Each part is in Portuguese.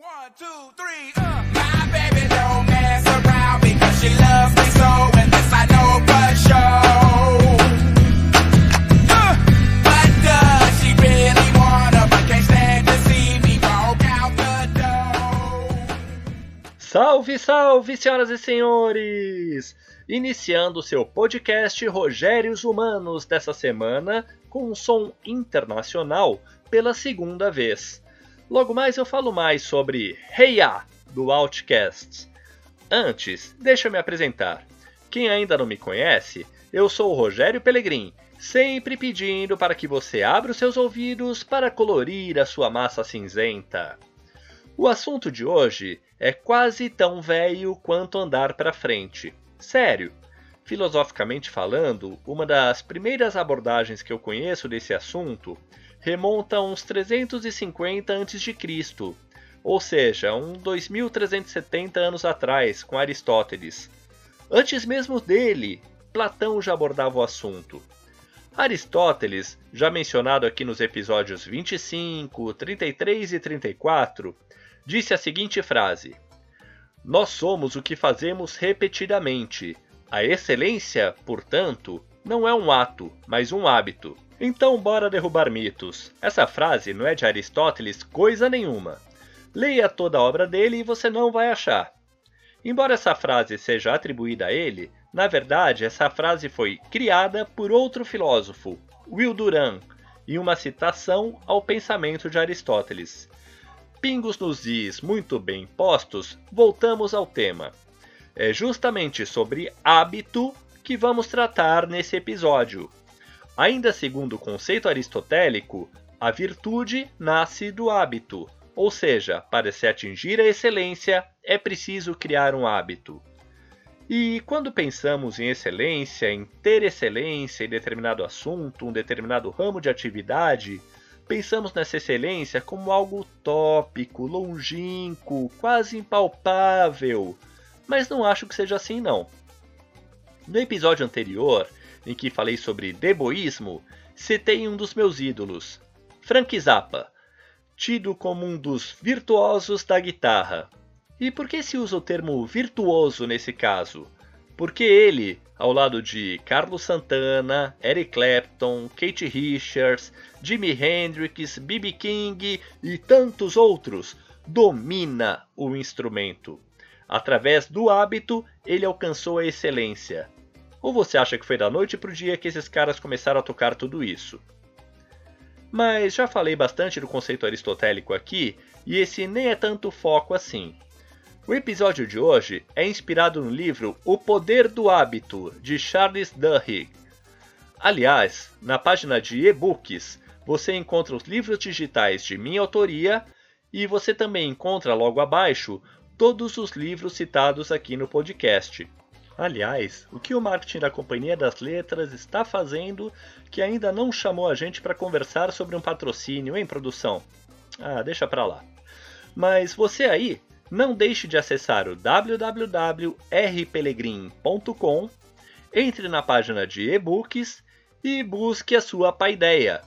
One, two, three, uh. My baby don't mess around because she loves me so, and this I know for sure. Uh, but does she really to see me walk out the door. Salve, salve, senhoras e senhores! Iniciando seu podcast Rogérios Humanos dessa semana com um som internacional pela segunda vez. Logo mais eu falo mais sobre Hey Ya, do Outcast. Antes, deixa eu me apresentar. Quem ainda não me conhece, eu sou o Rogério Pelegrim, sempre pedindo para que você abra os seus ouvidos para colorir a sua massa cinzenta. O assunto de hoje é quase tão velho quanto andar para frente. Sério. Filosoficamente falando, uma das primeiras abordagens que eu conheço desse assunto remonta a uns 350 a.C., ou seja, uns 2370 anos atrás, com Aristóteles. Antes mesmo dele, Platão já abordava o assunto. Aristóteles, já mencionado aqui nos episódios 25, 33 e 34, disse a seguinte frase: Nós somos o que fazemos repetidamente. A excelência, portanto, não é um ato, mas um hábito. Então bora derrubar mitos. Essa frase não é de Aristóteles coisa nenhuma. Leia toda a obra dele e você não vai achar. Embora essa frase seja atribuída a ele, na verdade essa frase foi criada por outro filósofo, Will Durant, em uma citação ao pensamento de Aristóteles. Pingos nos is muito bem postos, voltamos ao tema. É justamente sobre hábito que vamos tratar nesse episódio. Ainda segundo o conceito aristotélico, a virtude nasce do hábito, ou seja, para se atingir a excelência é preciso criar um hábito. E quando pensamos em excelência, em ter excelência em determinado assunto, um determinado ramo de atividade, pensamos nessa excelência como algo utópico, longínquo, quase impalpável. Mas não acho que seja assim não. No episódio anterior, em que falei sobre deboísmo, citei um dos meus ídolos, Frank Zappa, tido como um dos virtuosos da guitarra. E por que se usa o termo virtuoso nesse caso? Porque ele, ao lado de Carlos Santana, Eric Clapton, Kate Richards, Jimi Hendrix, B.B. King e tantos outros, domina o instrumento. Através do hábito, ele alcançou a excelência. Ou você acha que foi da noite para o dia que esses caras começaram a tocar tudo isso? Mas já falei bastante do conceito aristotélico aqui, e esse nem é tanto foco assim. O episódio de hoje é inspirado no livro O Poder do Hábito, de Charles Duhigg. Aliás, na página de e-books, você encontra os livros digitais de minha autoria e você também encontra logo abaixo todos os livros citados aqui no podcast. Aliás, o que o marketing da Companhia das Letras está fazendo que ainda não chamou a gente para conversar sobre um patrocínio em produção? Ah, deixa pra lá. Mas você aí, não deixe de acessar o www.rpelegrim.com, entre na página de e-books e busque a sua paideia.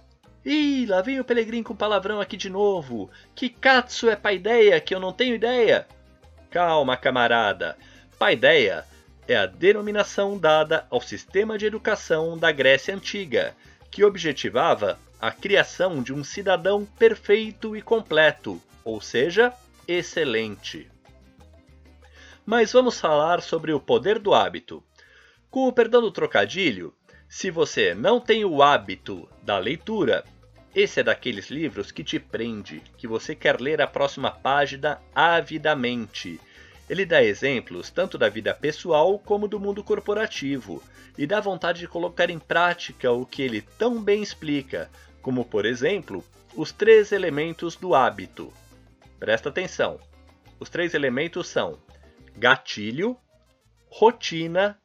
Ih, lá vem o Pelegrim com palavrão aqui de novo. Que katsu é paideia que eu não tenho ideia? Calma, camarada. Paideia é a denominação dada ao sistema de educação da Grécia Antiga, que objetivava a criação de um cidadão perfeito e completo, ou seja, excelente. Mas vamos falar sobre o poder do hábito. Com o perdão do trocadilho, se você não tem o hábito da leitura, esse é daqueles livros que te prende, que você quer ler a próxima página avidamente ele dá exemplos tanto da vida pessoal como do mundo corporativo e dá vontade de colocar em prática o que ele tão bem explica, como por exemplo, os três elementos do hábito. Presta atenção. Os três elementos são gatilho, rotina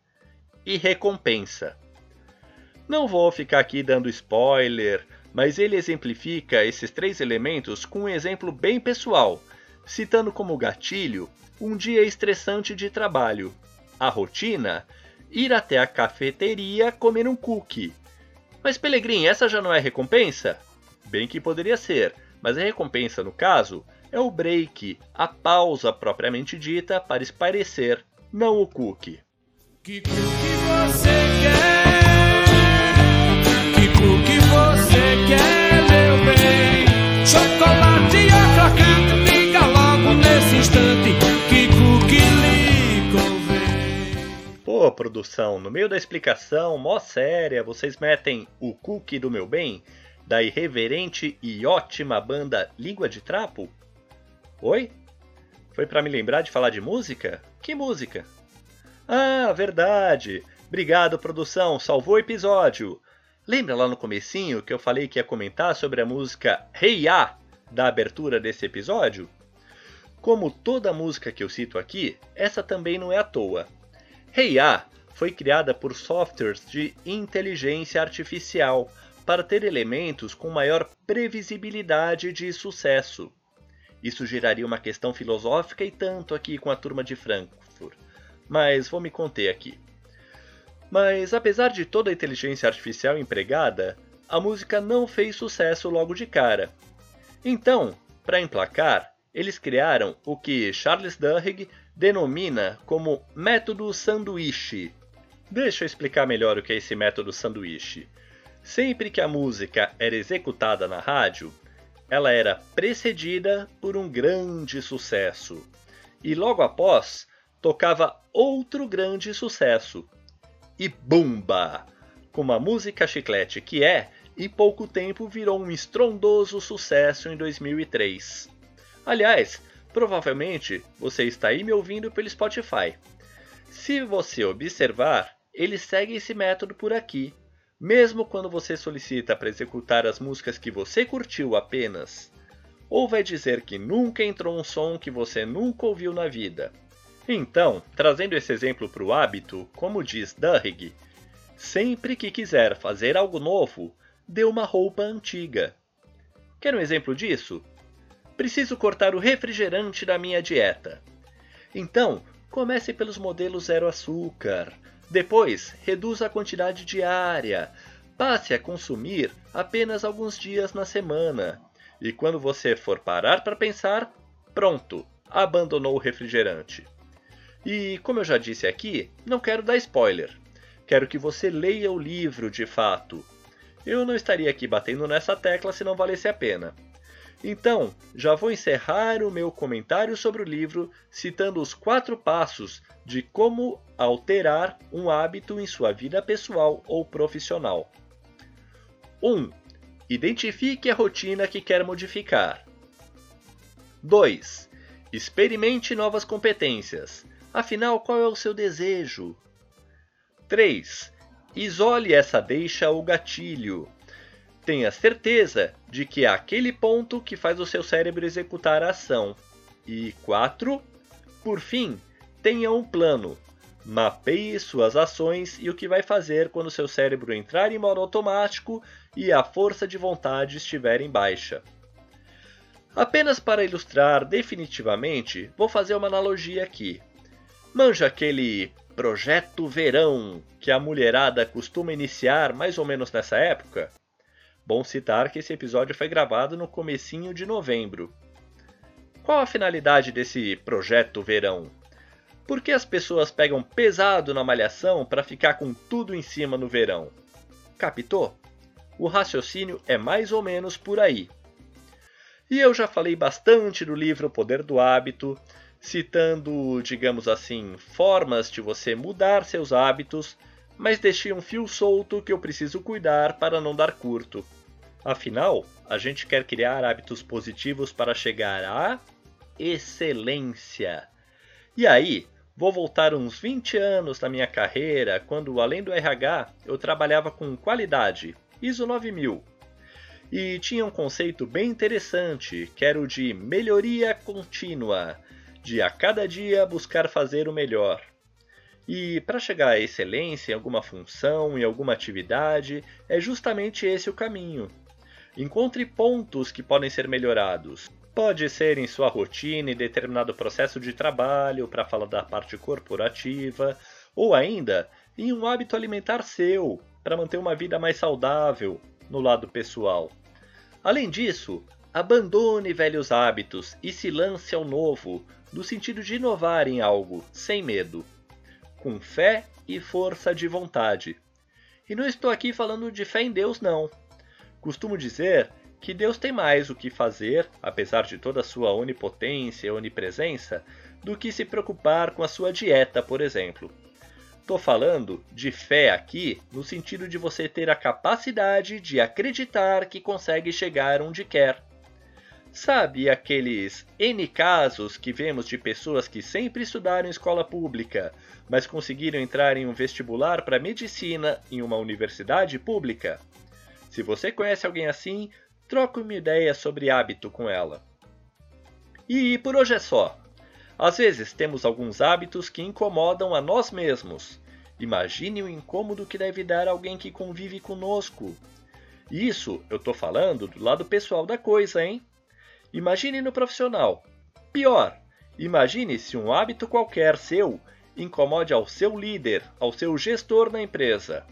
e recompensa. Não vou ficar aqui dando spoiler, mas ele exemplifica esses três elementos com um exemplo bem pessoal, citando como gatilho um dia estressante de trabalho. A rotina? Ir até a cafeteria comer um cookie. Mas Pelegrim, essa já não é recompensa? Bem que poderia ser, mas a recompensa no caso é o break, a pausa propriamente dita para esparecer, não o cookie. Que cookie você quer? Pô, produção, no meio da explicação, mó séria, vocês metem o cookie do meu bem, da irreverente e ótima banda Língua de Trapo? Oi? Foi pra me lembrar de falar de música? Que música? Ah, verdade! Obrigado, produção, salvou o episódio! Lembra lá no comecinho que eu falei que ia comentar sobre a música Hey Ya, da abertura desse episódio? Como toda música que eu cito aqui, essa também não é à toa. Hey foi criada por softwares de inteligência artificial para ter elementos com maior previsibilidade de sucesso. Isso geraria uma questão filosófica e tanto aqui com a turma de Frankfurt, mas vou me conter aqui. Mas apesar de toda a inteligência artificial empregada, a música não fez sucesso logo de cara. Então, para emplacar, eles criaram o que Charles Duhigg denomina como método sanduíche. Deixa eu explicar melhor o que é esse método sanduíche. Sempre que a música era executada na rádio, ela era precedida por um grande sucesso. E logo após, tocava outro grande sucesso. E bumba! Como a música chiclete que é, em pouco tempo virou um estrondoso sucesso em 2003. Aliás, provavelmente você está aí me ouvindo pelo Spotify. Se você observar, ele segue esse método por aqui, mesmo quando você solicita para executar as músicas que você curtiu apenas, ou vai dizer que nunca entrou um som que você nunca ouviu na vida. Então, trazendo esse exemplo para o hábito, como diz Duhigg, sempre que quiser fazer algo novo, dê uma roupa antiga. Quer um exemplo disso? Preciso cortar o refrigerante da minha dieta. Então, comece pelos modelos zero açúcar. Depois, reduza a quantidade diária. Passe a consumir apenas alguns dias na semana. E quando você for parar para pensar, pronto, abandonou o refrigerante. E como eu já disse aqui, não quero dar spoiler. Quero que você leia o livro de fato. Eu não estaria aqui batendo nessa tecla se não valesse a pena. Então, já vou encerrar o meu comentário sobre o livro citando os quatro passos de como alterar um hábito em sua vida pessoal ou profissional. 1. Um, identifique a rotina que quer modificar. 2. Experimente novas competências. Afinal, qual é o seu desejo? 3. Isole essa deixa ou gatilho. Tenha certeza de que é aquele ponto que faz o seu cérebro executar a ação. E 4. Por fim, tenha um plano. Mapeie suas ações e o que vai fazer quando seu cérebro entrar em modo automático e a força de vontade estiver em baixa. Apenas para ilustrar definitivamente, vou fazer uma analogia aqui. Manja aquele projeto verão que a mulherada costuma iniciar mais ou menos nessa época? Bom citar que esse episódio foi gravado no comecinho de novembro. Qual a finalidade desse projeto verão? Por que as pessoas pegam pesado na malhação para ficar com tudo em cima no verão? Captou? O raciocínio é mais ou menos por aí. E eu já falei bastante do livro O Poder do Hábito, citando, digamos assim, formas de você mudar seus hábitos, mas deixei um fio solto que eu preciso cuidar para não dar curto. Afinal, a gente quer criar hábitos positivos para chegar à excelência. E aí, vou voltar uns 20 anos na minha carreira, quando além do RH, eu trabalhava com qualidade, ISO 9000. E tinha um conceito bem interessante, que era o de melhoria contínua, de a cada dia buscar fazer o melhor. E para chegar à excelência em alguma função, em alguma atividade, é justamente esse o caminho. Encontre pontos que podem ser melhorados. Pode ser em sua rotina e determinado processo de trabalho, para falar da parte corporativa, ou ainda em um hábito alimentar seu, para manter uma vida mais saudável no lado pessoal. Além disso, Abandone velhos hábitos e se lance ao novo, no sentido de inovar em algo, sem medo, com fé e força de vontade. E não estou aqui falando de fé em Deus, não. Costumo dizer que Deus tem mais o que fazer, apesar de toda a sua onipotência e onipresença, do que se preocupar com a sua dieta, por exemplo. Estou falando de fé aqui no sentido de você ter a capacidade de acreditar que consegue chegar onde quer. Sabe aqueles N casos que vemos de pessoas que sempre estudaram em escola pública, mas conseguiram entrar em um vestibular para medicina em uma universidade pública? Se você conhece alguém assim, troque uma ideia sobre hábito com ela. E por hoje é só. Às vezes temos alguns hábitos que incomodam a nós mesmos. Imagine o incômodo que deve dar alguém que convive conosco. Isso eu estou falando do lado pessoal da coisa, hein? Imagine no profissional. Pior, imagine se um hábito qualquer seu incomode ao seu líder, ao seu gestor na empresa.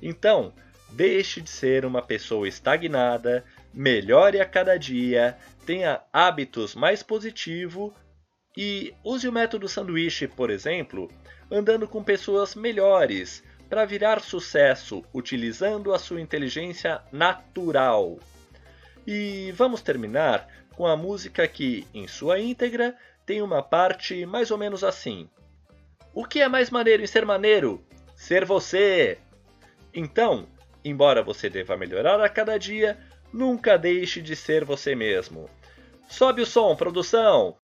Então, deixe de ser uma pessoa estagnada, melhore a cada dia, tenha hábitos mais positivos e use o método sanduíche, por exemplo, andando com pessoas melhores para virar sucesso utilizando a sua inteligência natural. E vamos terminar com a música que, em sua íntegra, tem uma parte mais ou menos assim: O que é mais maneiro em ser maneiro? Ser você! Então, embora você deva melhorar a cada dia, nunca deixe de ser você mesmo. Sobe o som, produção!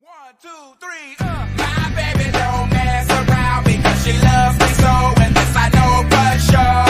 One, two, three, uh. My baby don't mess around she loves me so, and this I know for sure.